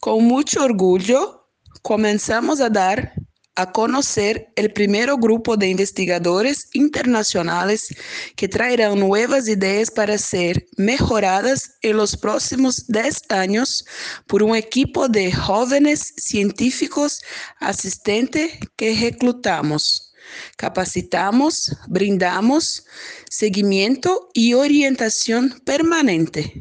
Con mucho orgullo, comenzamos a dar a conocer el primer grupo de investigadores internacionales que traerán nuevas ideas para ser mejoradas en los próximos 10 años por un equipo de jóvenes científicos asistentes que reclutamos, capacitamos, brindamos seguimiento y orientación permanente.